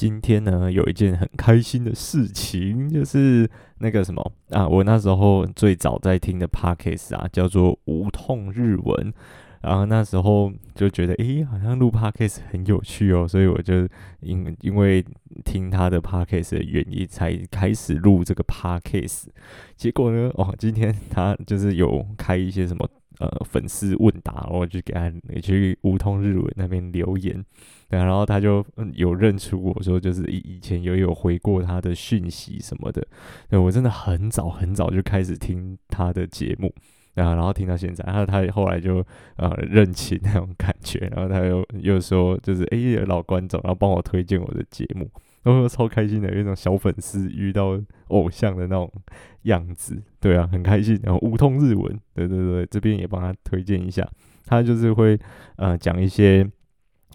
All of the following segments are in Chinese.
今天呢，有一件很开心的事情，就是那个什么啊，我那时候最早在听的 Podcast 啊，叫做无痛日文。然后那时候就觉得，诶，好像录 Podcast 很有趣哦，所以我就因因为听他的 Podcast 的原因，才开始录这个 Podcast。结果呢，哦，今天他就是有开一些什么呃粉丝问答，我就给他去无痛日文那边留言，对，然后他就有认出我说，就是以以前有有回过他的讯息什么的。对，我真的很早很早就开始听他的节目。啊，然后听到现在，然后他后来就呃认清那种感觉，然后他又又说就是哎、老观众，然后帮我推荐我的节目，然后超开心的，有一种小粉丝遇到偶像的那种样子，对啊，很开心。然后无痛日文，对对对，这边也帮他推荐一下，他就是会呃讲一些。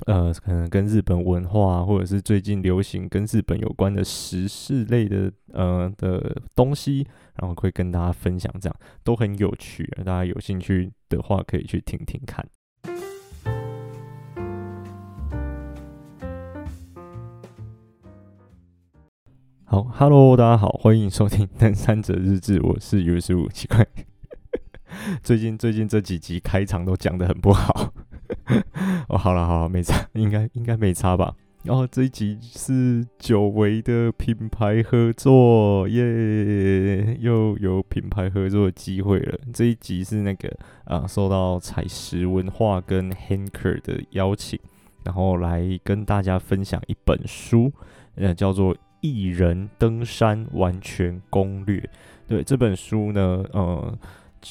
呃，可能跟日本文化，或者是最近流行跟日本有关的时事类的呃的东西，然后会跟大家分享，这样都很有趣。大家有兴趣的话，可以去听听看。好，Hello，大家好，欢迎收听《登山者日志》，我是 U15，奇怪，最近最近这几集开场都讲得很不好。哦，好了好了，没差，应该应该没差吧。然后这一集是久违的品牌合作，耶，又有品牌合作的机会了。这一集是那个啊，受到采石文化跟 Hanker 的邀请，然后来跟大家分享一本书，呃，叫做《一人登山完全攻略》。对，这本书呢，呃，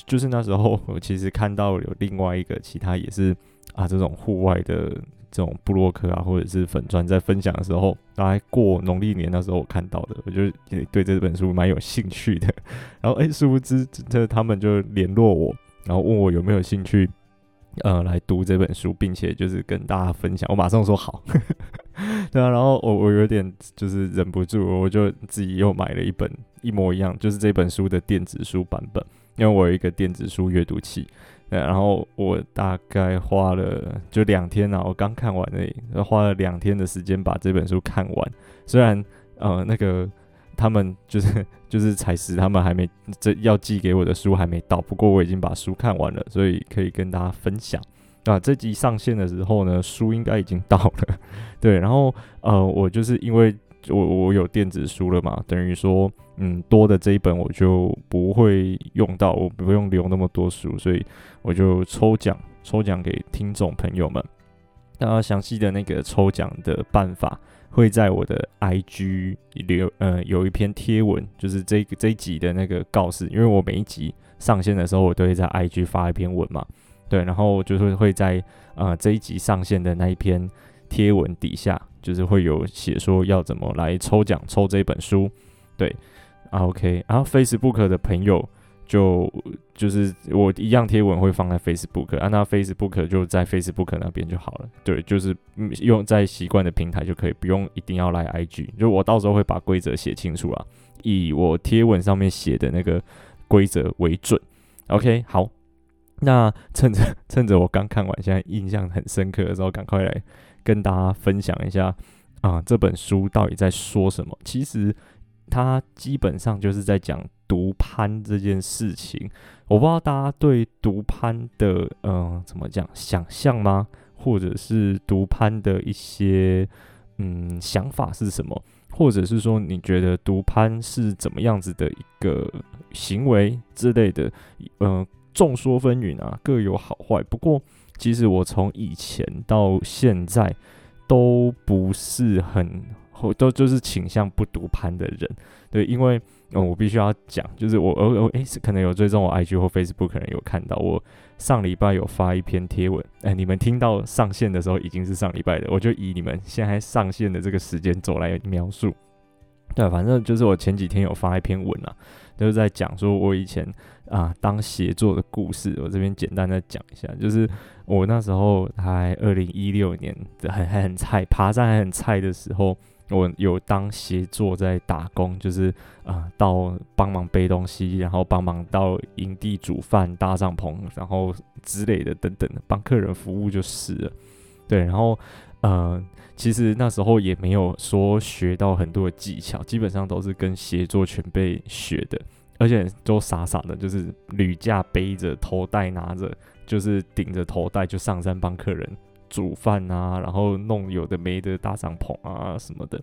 就是那时候我其实看到有另外一个其他也是。啊，这种户外的这种布洛克啊，或者是粉砖在分享的时候，大概过农历年那时候我看到的，我就也对这本书蛮有兴趣的。然后，哎，殊不知这他们就联络我，然后问我有没有兴趣，呃，来读这本书，并且就是跟大家分享。我马上说好，对啊。然后我我有点就是忍不住，我就自己又买了一本一模一样，就是这本书的电子书版本，因为我有一个电子书阅读器。对，然后我大概花了就两天啊，我刚看完而已，花了两天的时间把这本书看完。虽然呃那个他们就是就是采石他们还没这要寄给我的书还没到，不过我已经把书看完了，所以可以跟大家分享。那这集上线的时候呢，书应该已经到了。对，然后呃我就是因为。我我有电子书了嘛，等于说，嗯，多的这一本我就不会用到，我不用留那么多书，所以我就抽奖，抽奖给听众朋友们。那详细的那个抽奖的办法会在我的 IG 留，呃，有一篇贴文，就是这这一集的那个告示，因为我每一集上线的时候，我都会在 IG 发一篇文嘛，对，然后就是会在呃这一集上线的那一篇贴文底下。就是会有写说要怎么来抽奖抽这本书，对啊，OK，然后 Facebook 的朋友就就是我一样贴文会放在 Facebook，啊，那 Facebook 就在 Facebook 那边就好了，对，就是用在习惯的平台就可以，不用一定要来 IG，就我到时候会把规则写清楚啊，以我贴文上面写的那个规则为准，OK，好，那趁着 趁着我刚看完，现在印象很深刻的时候，赶快来。跟大家分享一下啊，这本书到底在说什么？其实它基本上就是在讲独攀这件事情。我不知道大家对独攀的嗯、怎么讲想象吗？或者是独攀的一些嗯想法是什么？或者是说你觉得独攀是怎么样子的一个行为之类的？嗯、众说纷纭啊，各有好坏。不过。其实我从以前到现在都不是很，都就是倾向不读盘的人，对，因为嗯，我必须要讲，就是我呃呃诶，可能有追踪我 IG 或 Facebook，可能有看到我上礼拜有发一篇贴文，哎，你们听到上线的时候已经是上礼拜的，我就以你们现在上线的这个时间轴来描述，对，反正就是我前几天有发一篇文啊。就是在讲说，我以前啊当协作的故事。我这边简单的讲一下，就是我那时候还二零一六年还还很菜，爬山还很菜的时候，我有当协作在打工，就是啊到帮忙背东西，然后帮忙到营地煮饭、搭帐篷，然后之类的等等的，帮客人服务就是了。对，然后呃，其实那时候也没有说学到很多的技巧，基本上都是跟协作前辈学的，而且都傻傻的，就是铝架背着，头带拿着，就是顶着头带就上山帮客人煮饭啊，然后弄有的没的大帐篷啊什么的。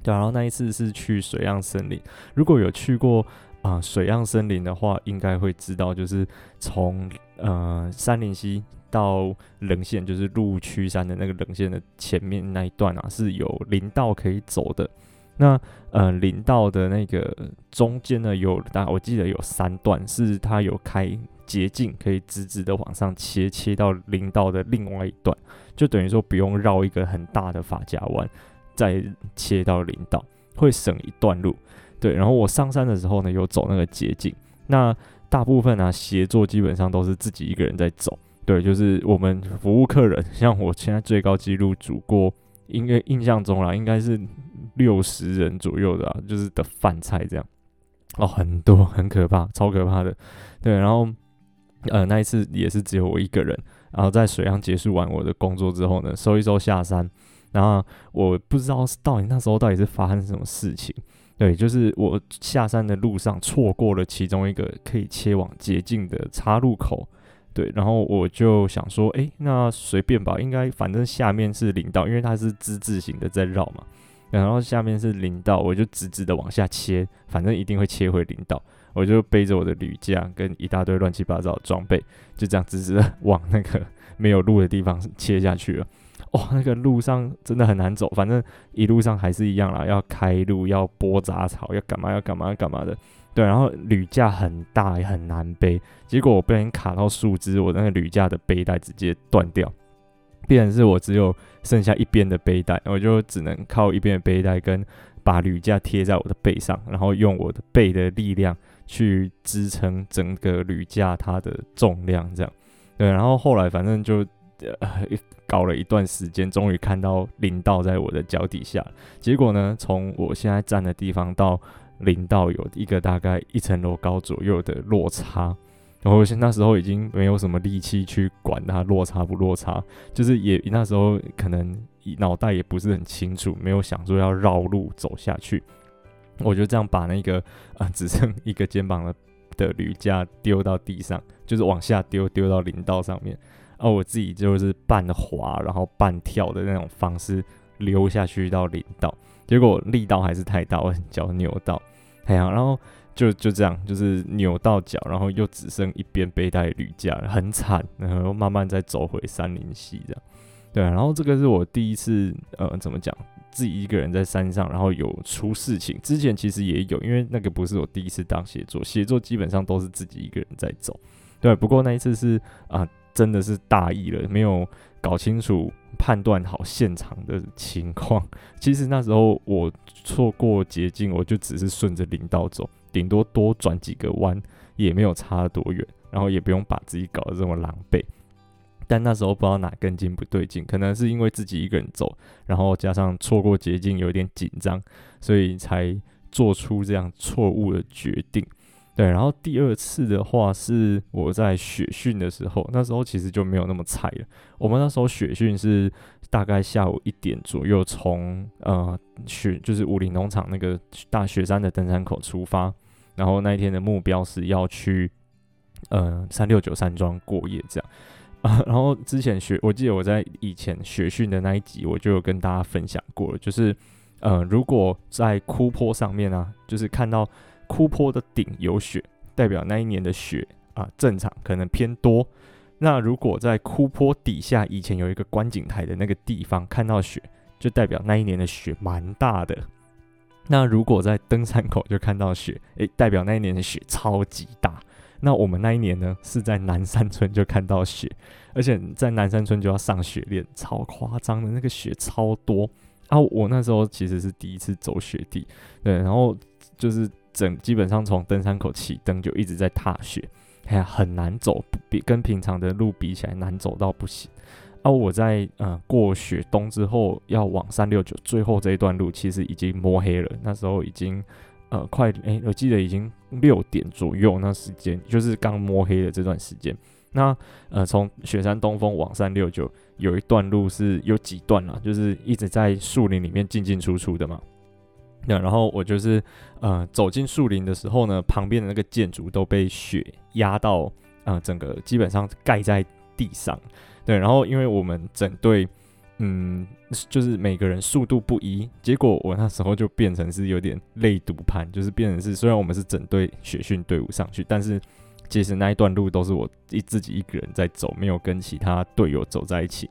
对，然后那一次是去水漾森林，如果有去过啊、水漾森林的话，应该会知道，就是从呃三林溪到棱线，就是鹿区山的那个棱线的前面那一段啊，是有林道可以走的。那呃林道的那个中间呢，有大我记得有三段，是它有开捷径，可以直直的往上切，切到林道的另外一段，就等于说不用绕一个很大的发夹弯。再切到林道会省一段路，对。然后我上山的时候呢，有走那个捷径。那大部分啊，协作基本上都是自己一个人在走，对。就是我们服务客人，像我现在最高纪录煮过，应该印象中啦，应该是六十人左右的，就是的饭菜这样。哦，很多，很可怕，超可怕的。对，然后呃，那一次也是只有我一个人。然后在水阳结束完我的工作之后呢，收一收下山。然后我不知道是到底那时候到底是发生什么事情，对，就是我下山的路上错过了其中一个可以切往捷径的岔路口，对，然后我就想说，哎，那随便吧，应该反正下面是林道，因为它是之字形的在绕嘛，然后下面是林道，我就直直的往下切，反正一定会切回林道，我就背着我的铝架跟一大堆乱七八糟的装备，就这样直直的 往那个没有路的地方切下去了。哦，那个路上真的很难走，反正一路上还是一样啦，要开路，要拨杂草，要干嘛，要干嘛，要干嘛的。对，然后铝架很大，也很难背，结果我被人卡到树枝，我那个铝架的背带直接断掉，变成是我只有剩下一边的背带，我就只能靠一边的背带跟把铝架贴在我的背上，然后用我的背的力量去支撑整个铝架它的重量，这样。对，然后后来反正就。呃，搞了一段时间，终于看到林道在我的脚底下。结果呢，从我现在站的地方到林道有一个大概一层楼高左右的落差。然后现那时候已经没有什么力气去管它落差不落差，就是也那时候可能脑袋也不是很清楚，没有想说要绕路走下去。我就这样把那个啊、只剩一个肩膀的的履架丢到地上，就是往下丢，丢到林道上面。哦、我自己就是半滑，然后半跳的那种方式溜下去到林道，结果力道还是太大，我脚扭到，哎呀，然后就就这样，就是扭到脚，然后又只剩一边背带履架，很惨，然后慢慢再走回杉林溪这样，对，然后这个是我第一次，呃，怎么讲，自己一个人在山上，然后有出事情，之前其实也有，因为那个不是我第一次当协作，协作基本上都是自己一个人在走，对，不过那一次是啊。真的是大意了，没有搞清楚、判断好现场的情况。其实那时候我错过捷径，我就只是顺着林道走，顶多多转几个弯，也没有差多远，然后也不用把自己搞得这么狼狈。但那时候不知道哪根筋不对劲，可能是因为自己一个人走，然后加上错过捷径有点紧张，所以才做出这样错误的决定。对，然后第二次的话是我在雪训的时候，那时候其实就没有那么菜了。我们那时候雪训是大概下午一点左右从呃雪就是武林农场那个大雪山的登山口出发，然后那一天的目标是要去呃三六九山庄过夜这样啊。然后之前雪，我记得我在以前雪训的那一集我就有跟大家分享过了，就是呃如果在枯坡上面啊，就是看到。枯坡的顶有雪，代表那一年的雪啊正常，可能偏多。那如果在枯坡底下，以前有一个观景台的那个地方看到雪，就代表那一年的雪蛮大的。那如果在登山口就看到雪，诶，代表那一年的雪超级大。那我们那一年呢，是在南山村就看到雪，而且在南山村就要上雪链，超夸张的，那个雪超多。啊，我那时候其实是第一次走雪地，对，然后就是。整基本上从登山口起登就一直在踏雪，哎呀，很难走，比跟平常的路比起来难走到不行。而、啊、我在呃过雪冬之后要往三六九最后这一段路，其实已经摸黑了。那时候已经呃快哎，我记得已经六点左右，那时间就是刚摸黑的这段时间。那呃，从雪山东峰往三六九有一段路是有几段啦，就是一直在树林里面进进出出的嘛。那然后我就是呃走进树林的时候呢，旁边的那个建筑都被雪压到，呃，整个基本上盖在地上。对，然后因为我们整队，嗯，就是每个人速度不一，结果我那时候就变成是有点类独攀，就是变成是虽然我们是整队雪训队伍上去，但是其实那一段路都是我一自己一个人在走，没有跟其他队友走在一起。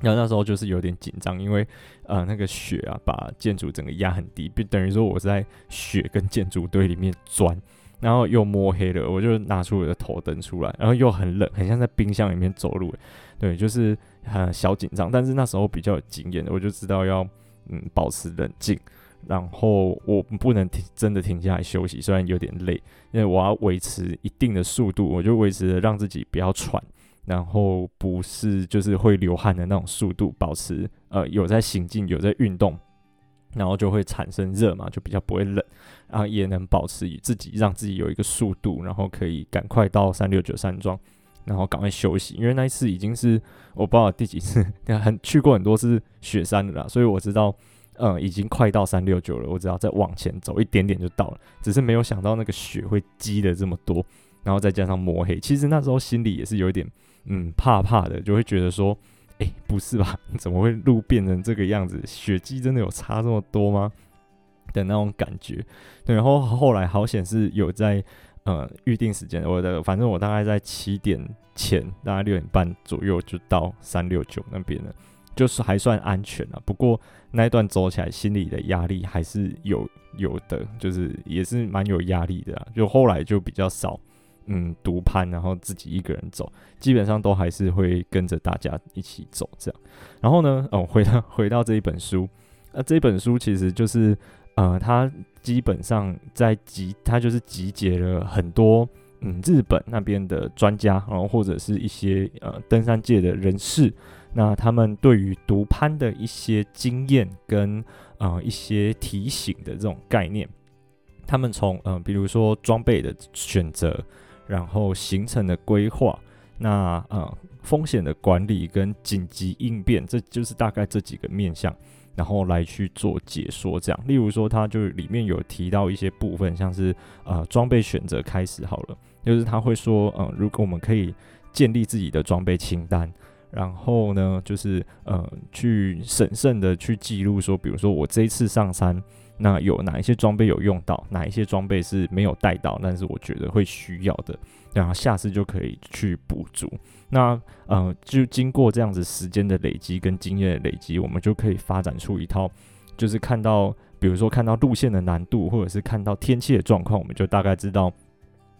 然后那时候就是有点紧张，因为呃那个雪啊把建筑整个压很低，就等于说我在雪跟建筑堆里面钻，然后又摸黑了，我就拿出我的头灯出来，然后又很冷，很像在冰箱里面走路，对，就是很小紧张。但是那时候比较有经验，我就知道要嗯保持冷静，然后我不能停，真的停下来休息，虽然有点累，因为我要维持一定的速度，我就维持让自己不要喘。然后不是就是会流汗的那种速度，保持呃有在行进，有在运动，然后就会产生热嘛，就比较不会冷，然后也能保持自己让自己有一个速度，然后可以赶快到三六九山庄，然后赶快休息。因为那一次已经是我不知道第几次，很去过很多次雪山的啦，所以我知道，嗯，已经快到三六九了，我只要再往前走一点点就到了，只是没有想到那个雪会积的这么多，然后再加上摸黑，其实那时候心里也是有一点。嗯，怕怕的，就会觉得说，哎、不是吧？怎么会路变成这个样子？雪积真的有差这么多吗？的那种感觉。对，然后后来好险是有在呃预定时间，我的反正我大概在七点前，大概六点半左右就到三六九那边了，就是还算安全了。不过那一段走起来，心里的压力还是有有的，就是也是蛮有压力的。就后来就比较少。嗯，独攀，然后自己一个人走，基本上都还是会跟着大家一起走这样。然后呢，哦，回到回到这一本书，那这本书其实就是，呃，它基本上在集，它就是集结了很多嗯日本那边的专家，然后或者是一些呃登山界的人士，那他们对于独攀的一些经验跟呃一些提醒的这种概念，他们从嗯、比如说装备的选择。然后行程的规划，那呃风险的管理跟紧急应变，这就是大概这几个面向，然后来去做解说。这样，例如说，它就里面有提到一些部分，像是呃装备选择开始好了，就是他会说，呃，如果我们可以建立自己的装备清单，然后呢，就是呃去审慎的去记录说，比如说我这一次上山。那有哪一些装备有用到，哪一些装备是没有带到，但是我觉得会需要的，然后下次就可以去补足。那呃，就经过这样子时间的累积跟经验的累积，我们就可以发展出一套，就是看到，比如说看到路线的难度，或者是看到天气的状况，我们就大概知道，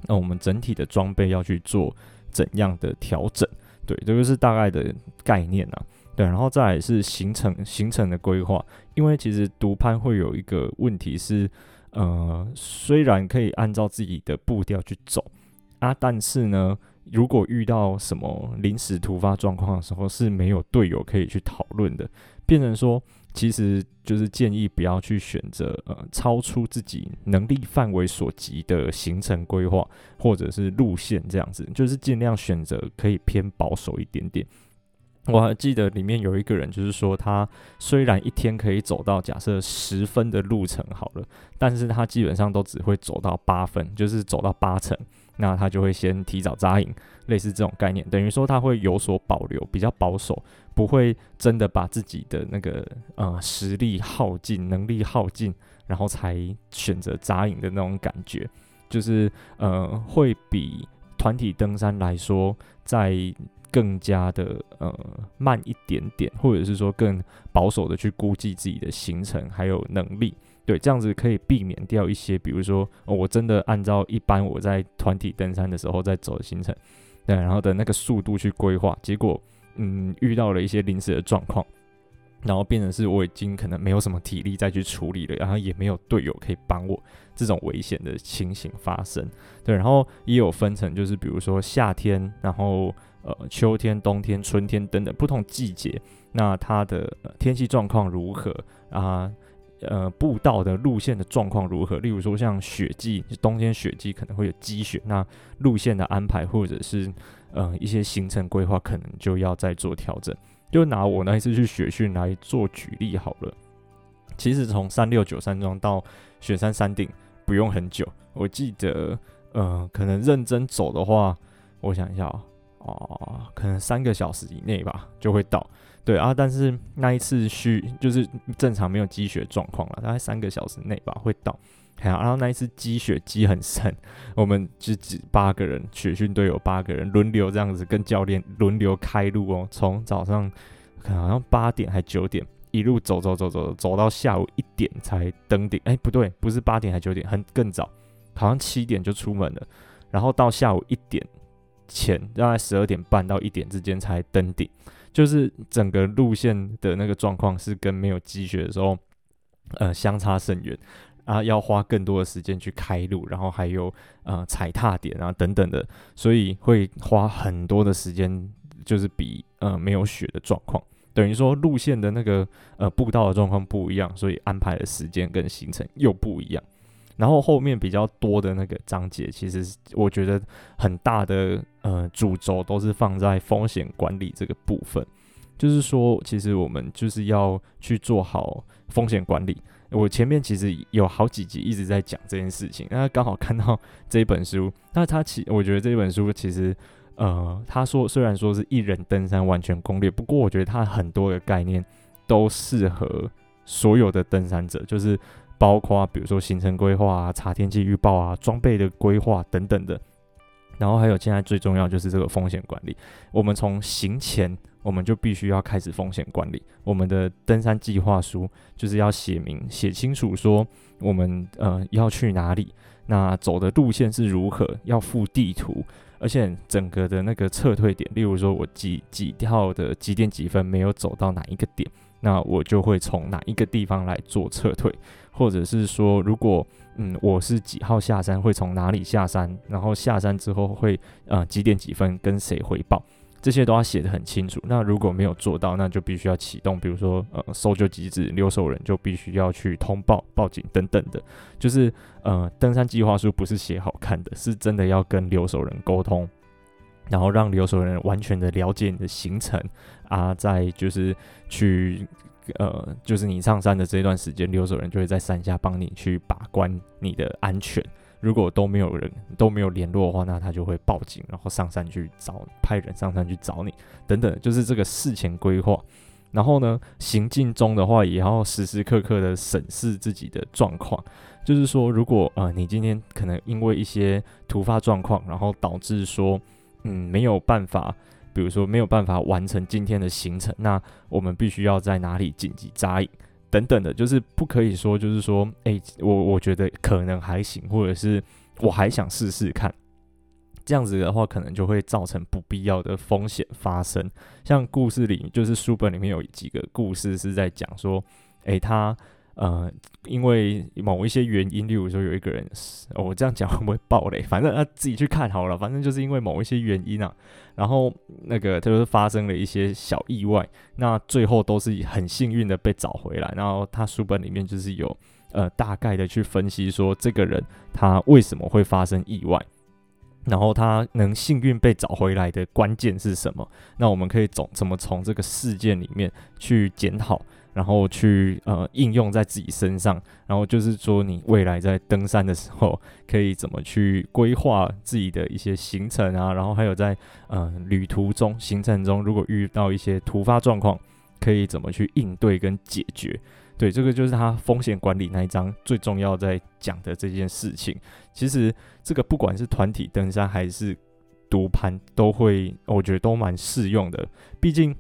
那我们整体的装备要去做怎样的调整。对，这个是大概的概念啊。对，然后再来是行程行程的规划，因为其实独攀会有一个问题是，呃，虽然可以按照自己的步调去走啊，但是呢，如果遇到什么临时突发状况的时候，是没有队友可以去讨论的，变成说，其实就是建议不要去选择呃超出自己能力范围所及的行程规划或者是路线这样子，就是尽量选择可以偏保守一点点。我还记得里面有一个人，就是说他虽然一天可以走到假设十分的路程好了，但是他基本上都只会走到八分，就是走到八成，那他就会先提早扎营，类似这种概念，等于说他会有所保留，比较保守，不会真的把自己的那个呃实力耗尽、能力耗尽，然后才选择扎营的那种感觉，就是呃会比团体登山来说在。更加的呃慢一点点，或者是说更保守的去估计自己的行程还有能力，对，这样子可以避免掉一些，比如说、我真的按照一般我在团体登山的时候在走的行程，对，然后的那个速度去规划，结果嗯遇到了一些临时的状况，然后变成是我已经可能没有什么体力再去处理了，然后也没有队友可以帮我，这种危险的情形发生，对，然后也有分成，就是比如说夏天，然后。呃，秋天、冬天、春天等等不同季节，那它的天气状况如何啊？呃步道的路线的状况如何。例如说像雪季，冬天雪季可能会有积雪，那路线的安排或者是呃一些行程规划，可能就要再做调整。就拿我那一次去雪训来做举例好了。其实从三六九山庄到雪山山顶不用很久，我记得呃可能认真走的话，我想一下哦。哦，可能三个小时以内吧就会到，对啊，但是那一次去就是正常没有积雪状况了，大概三个小时内吧会到，然后那一次积雪积很深，我们就只八个人，雪训队有八个人轮流这样子跟教练轮流开路哦，从早上可能好像八点还九点一路走走走走走到下午一点才登顶，哎不对，不是八点还九点，很更早，好像七点就出门了，然后到下午一点。前大概十二点半到一点之间才登顶，就是整个路线的那个状况是跟没有积雪的时候，呃，相差甚远啊，要花更多的时间去开路，然后还有呃踩踏点啊等等的，所以会花很多的时间，就是比呃没有雪的状况，等于说路线的那个呃步道的状况不一样，所以安排的时间跟行程又不一样。然后后面比较多的那个章节，其实我觉得很大的呃主轴都是放在风险管理这个部分，就是说，其实我们就是要去做好风险管理。我前面其实有好几集一直在讲这件事情，那刚好看到这一本书，那他其我觉得这本书其实呃，他说虽然说是一人登山完全攻略，不过我觉得他很多的概念都适合所有的登山者，就是。包括比如说行程规划啊、查天气预报啊、装备的规划等等的，然后还有现在最重要就是这个风险管理。我们从行前我们就必须要开始风险管理，我们的登山计划书就是要写明、写清楚说我们呃要去哪里，那走的路线是如何，要附地图，而且整个的那个撤退点，例如说我几几号的几点几分没有走到哪一个点。那我就会从哪一个地方来做撤退，或者是说，如果嗯我是几号下山，会从哪里下山，然后下山之后会呃几点几分跟谁回报，这些都要写得很清楚。那如果没有做到，那就必须要启动，比如说呃搜救机制，留守人就必须要去通报、报警等等的。就是呃登山计划书不是写好看的，是真的要跟留守人沟通。然后让留守人完全的了解你的行程啊，再就是去呃，就是你上山的这段时间，留守人就会在山下帮你去把关你的安全。如果都没有人都没有联络的话，那他就会报警，然后上山去找，派人上山去找你等等，就是这个事前规划。然后呢，行进中的话，也要时时刻刻的审视自己的状况。就是说，如果呃你今天可能因为一些突发状况，然后导致说。嗯，没有办法，比如说没有办法完成今天的行程，那我们必须要在哪里紧急扎营等等的，就是不可以说，就是说，诶，我我觉得可能还行，或者是我还想试试看，这样子的话，可能就会造成不必要的风险发生。像故事里，就是书本里面有几个故事是在讲说，诶，他。呃，因为某一些原因，例如说有一个人，哦、我这样讲会不会爆雷？反正他自己去看好了。反正就是因为某一些原因啊，然后那个他就是发生了一些小意外，那最后都是很幸运的被找回来。然后他书本里面就是有呃大概的去分析说，这个人他为什么会发生意外，然后他能幸运被找回来的关键是什么？那我们可以总怎么从这个事件里面去检讨？然后去呃应用在自己身上，然后就是说你未来在登山的时候，可以怎么去规划自己的一些行程啊，然后还有在呃旅途中行程中，如果遇到一些突发状况，可以怎么去应对跟解决？对，这个就是他风险管理那一章最重要在讲的这件事情。其实这个不管是团体登山还是独攀，都会我觉得都蛮适用的，毕竟。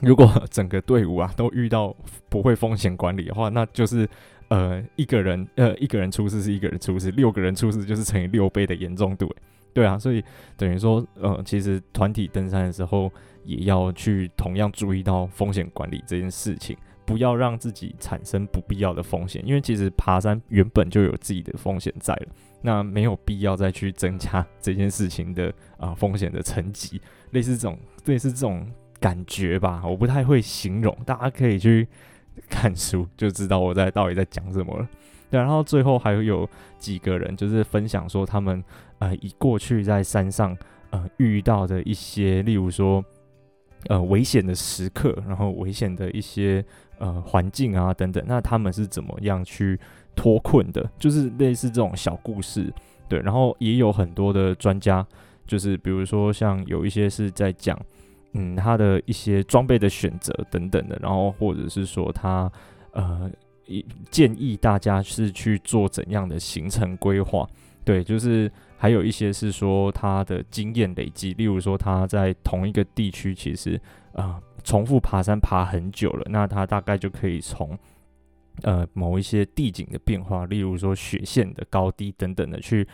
如果整个队伍啊都遇到不会风险管理的话，那就是呃一个人呃一个人出事是一个人出事，六个人出事就是乘以六倍的严重度。对啊，所以等于说呃其实团体登山的时候也要去同样注意到风险管理这件事情，不要让自己产生不必要的风险，因为其实爬山原本就有自己的风险在了，那没有必要再去增加这件事情的啊、风险的层级，类似这种类似这种。感觉吧，我不太会形容，大家可以去看书，就知道我在到底在讲什么了。对，然后最后还有几个人就是分享说他们呃以过去在山上呃遇到的一些，例如说呃危险的时刻，然后危险的一些呃环境啊等等，那他们是怎么样去脱困的？就是类似这种小故事。对，然后也有很多的专家，就是比如说像有一些是在讲嗯他的一些装备的选择等等的，然后或者是说他呃。建议大家是去做怎样的行程规划？对，就是还有一些是说他的经验累积，例如说他在同一个地区其实啊、重复爬山爬很久了，那他大概就可以从呃某一些地景的变化，例如说雪线的高低等等的去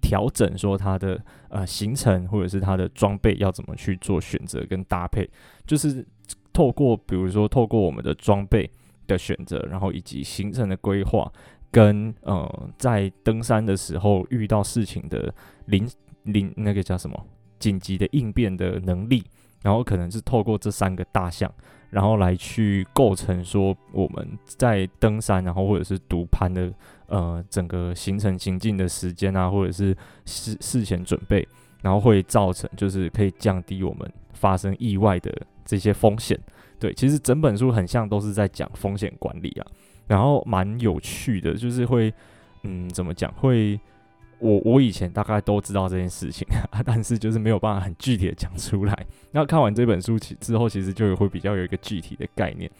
调整，说它的呃行程或者是它的装备要怎么去做选择跟搭配，就是透过比如说透过我们的装备。的选择，然后以及行程的规划，跟呃，在登山的时候遇到事情的临临那个叫什么紧急的应变的能力，然后可能是透过这三个大项，然后来去构成说我们在登山，然后或者是独攀的呃整个行程行进的时间啊，或者是事事前准备，然后会造成就是可以降低我们发生意外的这些风险。对，其实整本书很像都是在讲风险管理啊，然后蛮有趣的，就是会，嗯，怎么讲？会，我我以前大概都知道这件事情，但是就是没有办法很具体的讲出来。那看完这本书其之后，其实就会比较有一个具体的概念，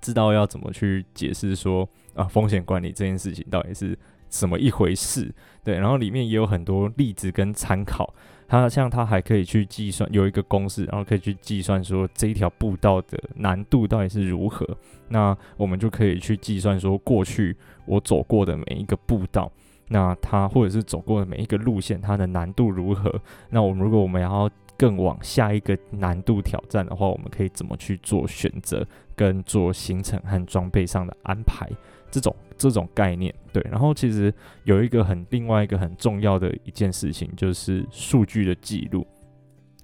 知道要怎么去解释说啊，风险管理这件事情到底是什么一回事？对，然后里面也有很多例子跟参考。它像它还可以去计算，有一个公式，然后可以去计算说这一条步道的难度到底是如何。那我们就可以去计算说，过去我走过的每一个步道，那它或者是走过的每一个路线，它的难度如何？那我们如果我们要更往下一个难度挑战的话，我们可以怎么去做选择，跟做行程和装备上的安排？这种这种概念，对，然后其实有一个很另外一个很重要的一件事情，就是数据的记录，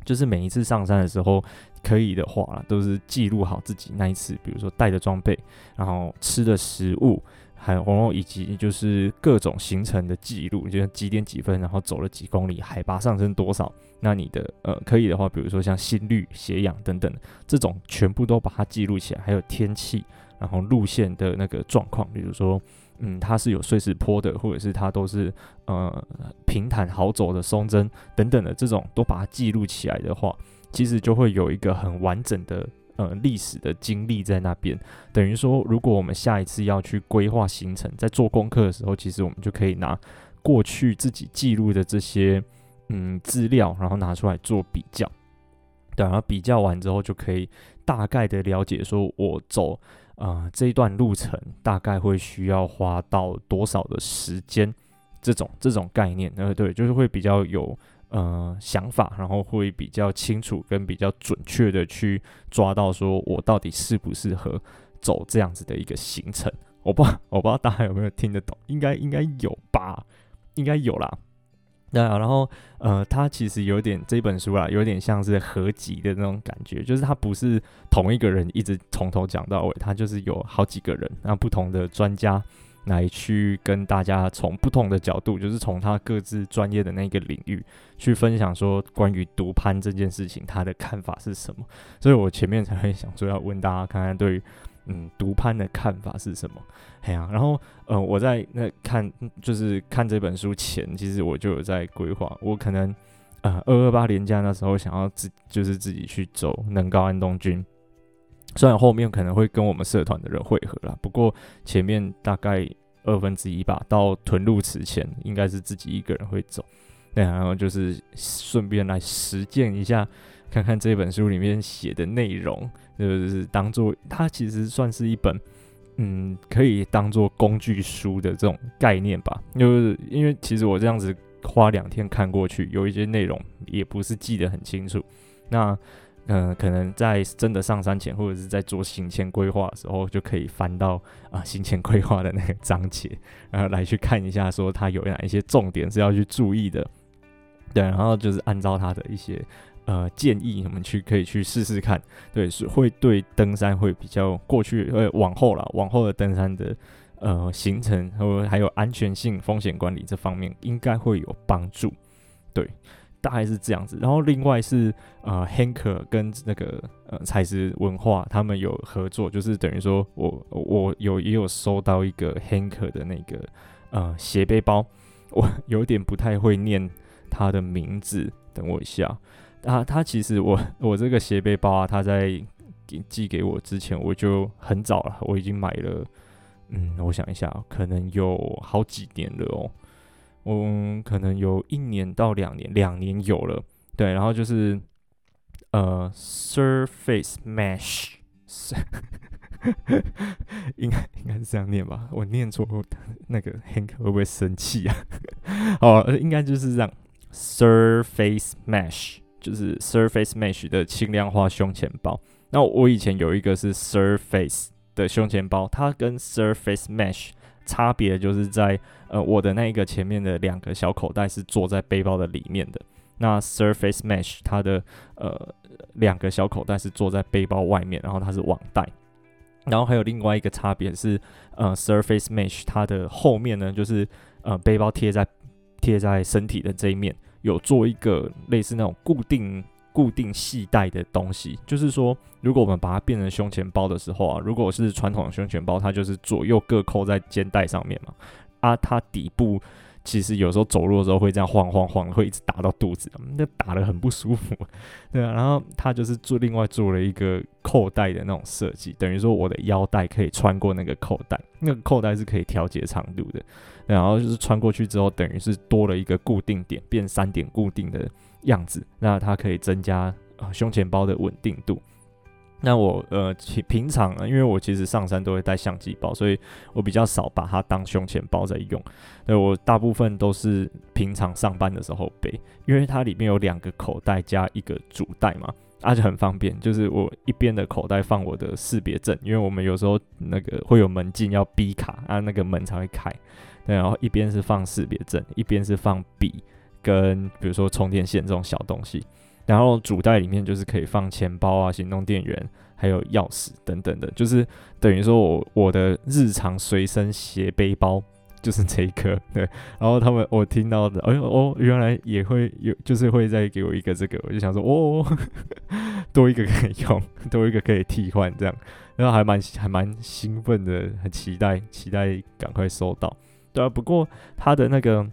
就是每一次上山的时候，可以的话都是记录好自己那一次，比如说带的装备，然后吃的食物，还有然后以及就是各种行程的记录，就是几点几分，然后走了几公里，海拔上升多少，那你的呃可以的话，比如说像心率、血氧等等这种，全部都把它记录起来，还有天气。然后路线的那个状况，比如说，嗯，它是有碎石坡的，或者是它都是呃平坦好走的松针等等的这种，都把它记录起来的话，其实就会有一个很完整的呃历史的经历在那边。等于说，如果我们下一次要去规划行程，在做功课的时候，其实我们就可以拿过去自己记录的这些嗯资料，然后拿出来做比较。对，然后比较完之后，就可以大概的了解说，我走。啊、这一段路程大概会需要花到多少的时间？这种这种概念，呃，对，就是会比较有呃想法，然后会比较清楚跟比较准确的去抓到，说我到底适不适合走这样子的一个行程。我不知道，我不知道大家有没有听得懂？应该应该有吧？应该有啦。对啊，然后呃，它其实有点这本书啊，有点像是合集的那种感觉，就是它不是同一个人一直从头讲到尾，它就是有好几个人，那不同的专家来去跟大家从不同的角度，就是从他各自专业的那个领域去分享说关于独攀这件事情他的看法是什么，所以我前面才会想说要问大家看看对于。嗯，独攀的看法是什么？哎呀、然后呃，我在那看，就是看这本书前，其实我就有在规划，我可能呃二二八连假那时候想要自就是自己去走能高安东军，虽然后面可能会跟我们社团的人会合啦，不过前面大概二分之一吧，到屯路池前应该是自己一个人会走，对、然后就是顺便来实践一下。看看这本书里面写的内容，就是当做它其实算是一本，嗯，可以当做工具书的这种概念吧。就是因为其实我这样子花两天看过去，有一些内容也不是记得很清楚。那嗯、可能在真的上山前，或者是在做行前规划的时候，就可以翻到啊行前规划的那个章节，然后来去看一下，说它有哪一些重点是要去注意的。对，然后就是按照他的一些。呃建议我们去可以去试试看，对，是会对登山会比较过去呃往后了，往后的登山的呃行程和还有安全性风险管理这方面应该会有帮助，对。大概是这样子，然后另外是呃，Hanker 跟那个呃采石文化他们有合作，就是等于说我我有也有收到一个 Hanker 的那个呃斜背包，我 有点不太会念他的名字，等我一下。啊，他其实我 我这个斜背包啊，他在给寄给我之前我就很早了，我已经买了，嗯，我想一下，可能有好几年了哦。嗯，可能有一年到两年，两年有了，对，然后就是呃，Surface Mesh，应该应该是这样念吧？我念错，那个 Hank 会不会生气啊？哦，应该就是这样，Surface Mesh，就是 Surface Mesh 的轻量化胸前包。那我以前有一个是 Surface 的胸前包，它跟 Surface Mesh。差别就是在呃，我的那一个前面的两个小口袋是坐在背包的里面的，那 Surface Mesh 它的呃两个小口袋是坐在背包外面，然后它是网袋，然后还有另外一个差别是呃 Surface Mesh 它的后面呢就是呃背包贴在贴在身体的这一面有做一个类似那种固定。固定系带的东西，就是说，如果我们把它变成胸前包的时候啊，如果是传统的胸前包，它就是左右各扣在肩带上面嘛，啊，它底部其实有时候走路的时候会这样晃晃晃，会一直打到肚子，那打得很不舒服，对啊，然后它就是做另外做了一个扣带的那种设计，等于说我的腰带可以穿过那个扣带，那个扣带是可以调节长度的，然后就是穿过去之后，等于是多了一个固定点，变三点固定的。样子，那它可以增加啊胸前包的稳定度。那我呃平平常呢，因为我其实上山都会带相机包，所以我比较少把它当胸前包在用。对，我大部分都是平常上班的时候背，因为它里面有两个口袋加一个主袋嘛，而且很方便。就是我一边的口袋放我的识别证，因为我们有时候那个会有门禁要哔卡啊，那个门才会开。对，然后一边是放识别证，一边是放笔。跟比如说充电线这种小东西，然后主袋里面就是可以放钱包啊、行动电源，还有钥匙等等的，就是等于说我我的日常随身斜背包就是这一颗，对。然后他们我听到的，哎呦哦，原来也会有，就是会再给我一个这个，我就想说哦，多一个可以用，多一个可以替换这样，然后还蛮还蛮兴奋的，很期待期待赶快收到，对啊。不过他的那个，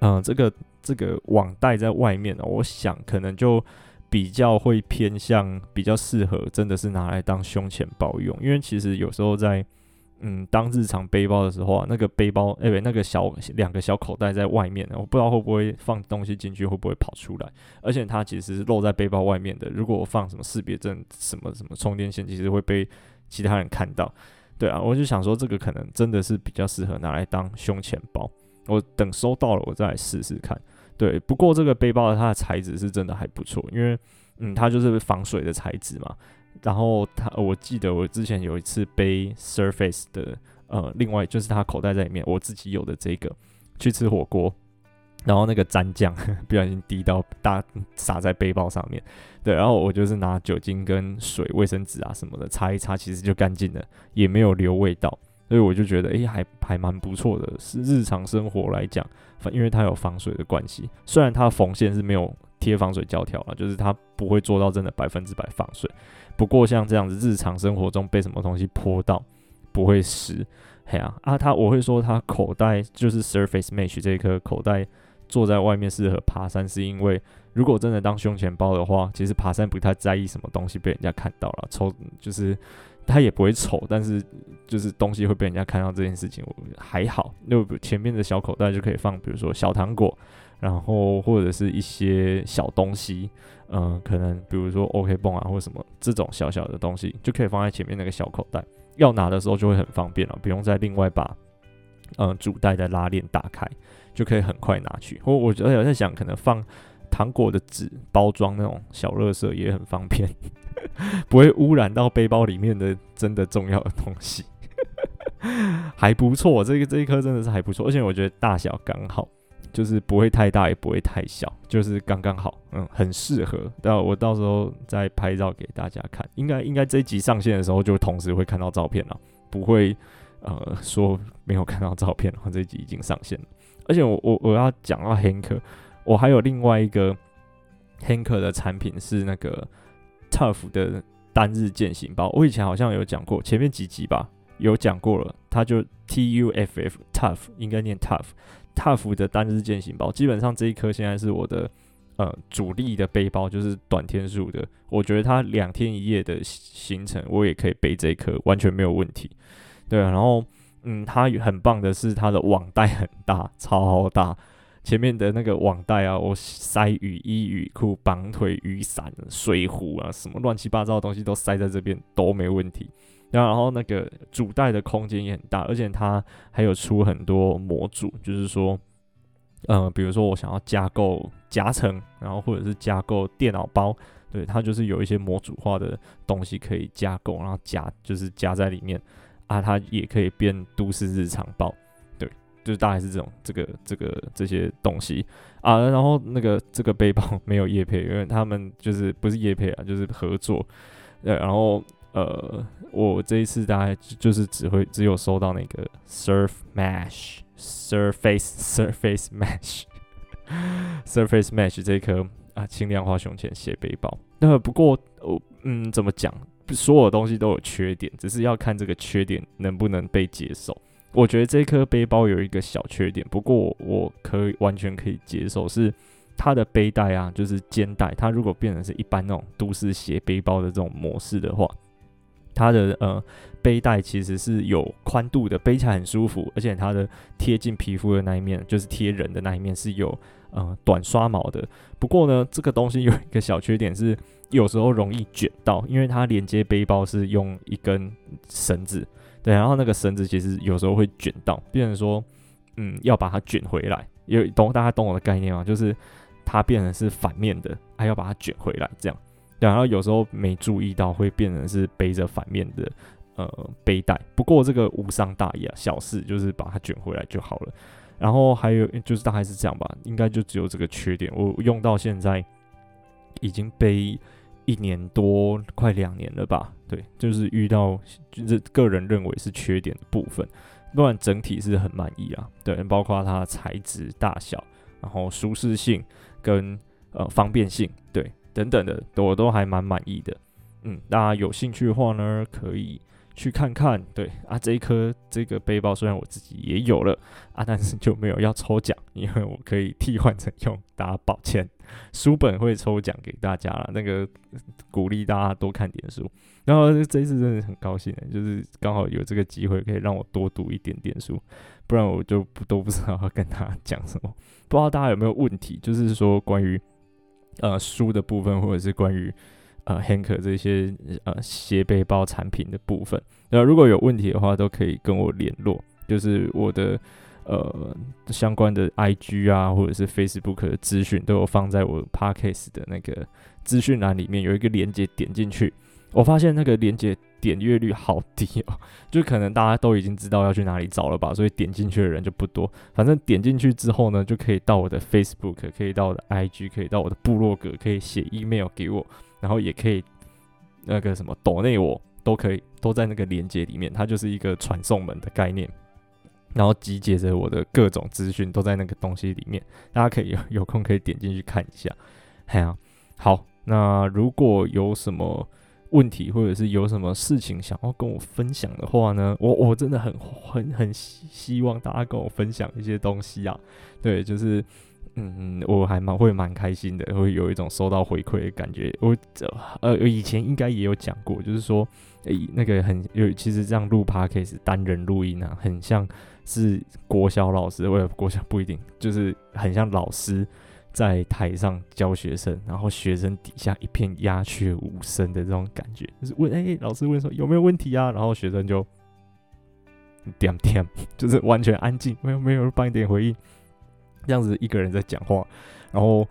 嗯、这个。这个网袋在外面呢，我想可能就比较会偏向比较适合，真的是拿来当胸前包用。因为其实有时候在嗯当日常背包的时候啊，那个背包哎不，那个小两个小口袋在外面，我不知道会不会放东西进去，会不会跑出来。而且它其实是露在背包外面的。如果我放什么识别证、什么什么充电线，其实会被其他人看到。对啊，我就想说这个可能真的是比较适合拿来当胸前包。我等收到了，我再来试试看。对，不过这个背包它的材质是真的还不错，因为嗯，它就是防水的材质嘛。然后它，我记得我之前有一次背 Surface 的，呃，另外就是它口袋在里面，我自己有的这个去吃火锅，然后那个蘸酱 不小心滴到大洒在背包上面，对，然后我就是拿酒精跟水、卫生纸啊什么的擦一擦，其实就干净了，也没有留味道。所以我就觉得，诶，还还蛮不错的。是日常生活来讲，因为它有防水的关系，虽然它缝线是没有贴防水胶条啊，就是它不会做到真的百分之百防水。不过像这样子，日常生活中被什么东西泼到不会湿。嘿啊，啊，它我会说它口袋就是 Surface Mesh 这一颗口袋，坐在外面适合爬山，是因为如果真的当胸前包的话，其实爬山不太在意什么东西被人家看到了，抽就是。它也不会丑，但是就是东西会被人家看到这件事情，我还好。那前面的小口袋就可以放，比如说小糖果，然后或者是一些小东西，嗯、可能比如说 OK 绷啊，或者什么这种小小的东西，就可以放在前面那个小口袋。要拿的时候就会很方便了，不用再另外把嗯、主袋的拉链打开，就可以很快拿去。或我觉得我在想，可能放糖果的纸包装那种小乐色也很方便。不会污染到背包里面的真的重要的东西，还不错。这个这一颗真的是还不错，而且我觉得大小刚好，就是不会太大，也不会太小，就是刚刚好，嗯，很适合。到我到时候再拍照给大家看，应该应该这一集上线的时候就同时会看到照片了，不会呃说没有看到照片，然后这一集已经上线了。而且我我我要讲到 Hank，我还有另外一个 Hank 的产品是那个 Tuff 的单日健行包，我以前好像有讲过，前面几集吧有讲过了，它就 T U F F Tuff 应该念 Tuff。踏幅的单日健行包，基本上这一颗现在是我的呃主力的背包，就是短天数的。我觉得它两天一夜的行程，我也可以背这一颗，完全没有问题。对啊，然后嗯，它很棒的是它的网袋很大，超大。前面的那个网袋啊，我塞雨衣、雨裤、绑腿、雨伞、水壶啊，什么乱七八糟的东西都塞在这边都没问题。然后那个主袋的空间也很大，而且它还有出很多模组，就是说，呃，比如说我想要加购夹层，然后或者是加购电脑包，对，它就是有一些模组化的东西可以加购，然后夹就是夹在里面啊，它也可以变都市日常包，就是大概是这种这个这个这些东西啊，然后那个这个背包 没有叶配，因为他们就是不是叶配啊，就是合作，对，然后。呃，我这一次大概就是只会只有收到那个 Surf Mesh Surface Surface Mesh Surface Mesh 这一颗啊轻量化胸前斜背包。那不过我嗯怎么讲，所有东西都有缺点，只是要看这个缺点能不能被接受。我觉得这颗背包有一个小缺点，不过我，可以完全可以接受，是它的背带啊，就是肩带，它如果变成是一般那种都市斜背包的这种模式的话。它的呃背带其实是有宽度的，背起来很舒服，而且它的贴近皮肤的那一面，就是贴人的那一面是有呃短刷毛的。不过呢，这个东西有一个小缺点是，有时候容易卷到，因为它连接背包是用一根绳子，对，然后那个绳子其实有时候会卷到，变成说，嗯，要把它卷回来，有懂大家懂我的概念吗？就是它变成是反面的，还要把它卷回来，这样。然后有时候没注意到，会变成是背着反面的呃背带。不过这个无伤大雅，小事，就是把它卷回来就好了。然后还有就是大概是这样吧，应该就只有这个缺点。我用到现在已经背一年多，快两年了吧？对，就是遇到就是个人认为是缺点的部分，不然整体是很满意啊。对，包括它材质、大小，然后舒适性跟呃方便性，对。等等的，我都还蛮满意的。嗯，大家有兴趣的话呢，可以去看看。对啊，这一颗这个背包虽然我自己也有了啊，但是就没有要抽奖，因为我可以替换成用。大家抱歉，书本会抽奖给大家了，那个鼓励大家多看点书。然后这次真的很高兴，就是刚好有这个机会可以让我多读一点点书，不然我就不都不知道要跟大家讲什么。不知道大家有没有问题，就是说关于。呃，书的部分，或者是关于呃 Hank 这些呃斜背包产品的部分，那如果有问题的话，都可以跟我联络。就是我的呃相关的 IG 啊，或者是 Facebook 的资讯，都有放在我 Podcast 的那个资讯栏里面，有一个连接，点进去。我发现那个连接点阅率好低哦，就可能大家都已经知道要去哪里找了吧，所以点进去的人就不多。反正点进去之后呢，就可以到我的 Facebook，可以到我的 IG，可以到我的部落格，可以写 email 给我，然后也可以那个什么抖内我都可以，都在那个连接里面。它就是一个传送门的概念，然后集结着我的各种资讯都在那个东西里面，大家可以有有空可以点进去看一下。哎呀，好，那如果有什么。问题或者是有什么事情想要跟我分享的话呢？我我真的很很很希希望大家跟我分享一些东西啊。对，就是嗯，我还蛮会蛮开心的，会有一种收到回馈的感觉。我呃以前应该也有讲过，就是说诶那个很有其实这样录 Podcast 单人录音啊，很像是国小老师，为了国小不一定，就是很像老师。在台上教学生，然后学生底下一片鸦雀无声的这种感觉，就是问，哎、老师问说有没有问题啊？然后学生就点 点，就是完全安静，没有没有半点回应，这样子一个人在讲话，然后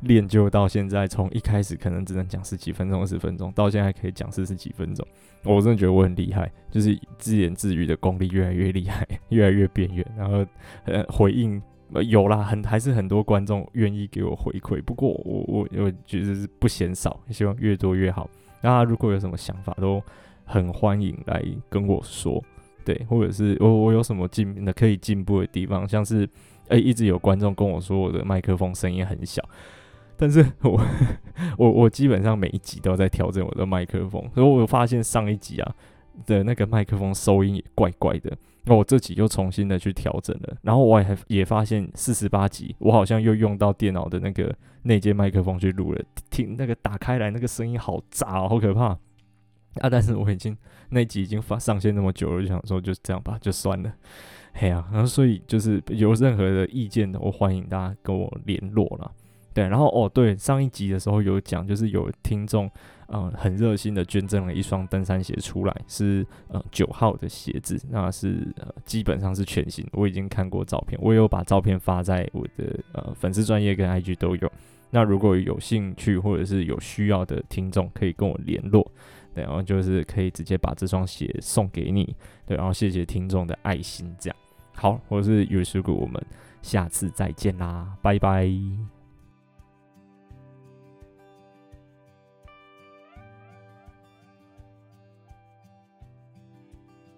练就到现在，从一开始可能只能讲十几分钟、二十分钟，到现在可以讲四十几分钟，我真的觉得我很厉害，就是自言自语的功力越来越厉害，越来越边缘，然后呃回应。有啦，很还是很多观众愿意给我回馈，不过我我我觉得是不嫌少，希望越多越好。那如果有什么想法，都很欢迎来跟我说，对，或者是我我有什么进的可以进步的地方，像是诶、一直有观众跟我说我的麦克风声音很小，但是我 我我基本上每一集都在调整我的麦克风，所以我发现上一集啊的那个麦克风收音也怪怪的。那我这集又重新的去调整了，然后我也还也发现四十八集我好像又用到电脑的那个内接麦克风去录了，听那个打开来那个声音好杂哦，好可怕啊！但是我已经那集已经发上线那么久了，就想说就这样吧，就算了。嘿啊，然后所以就是有任何的意见的，我欢迎大家跟我联络啦。对，然后哦对，上一集的时候有讲，就是有听众。嗯，很热心的捐赠了一双登山鞋出来，是呃九号的鞋子，那是呃基本上是全新，我已经看过照片，我也有把照片发在我的呃粉丝专业跟 IG 都有。那如果有兴趣或者是有需要的听众，可以跟我联络，对，然后就是可以直接把这双鞋送给你，对，然后谢谢听众的爱心，这样好，我是尤师古，我们下次再见啦，拜拜。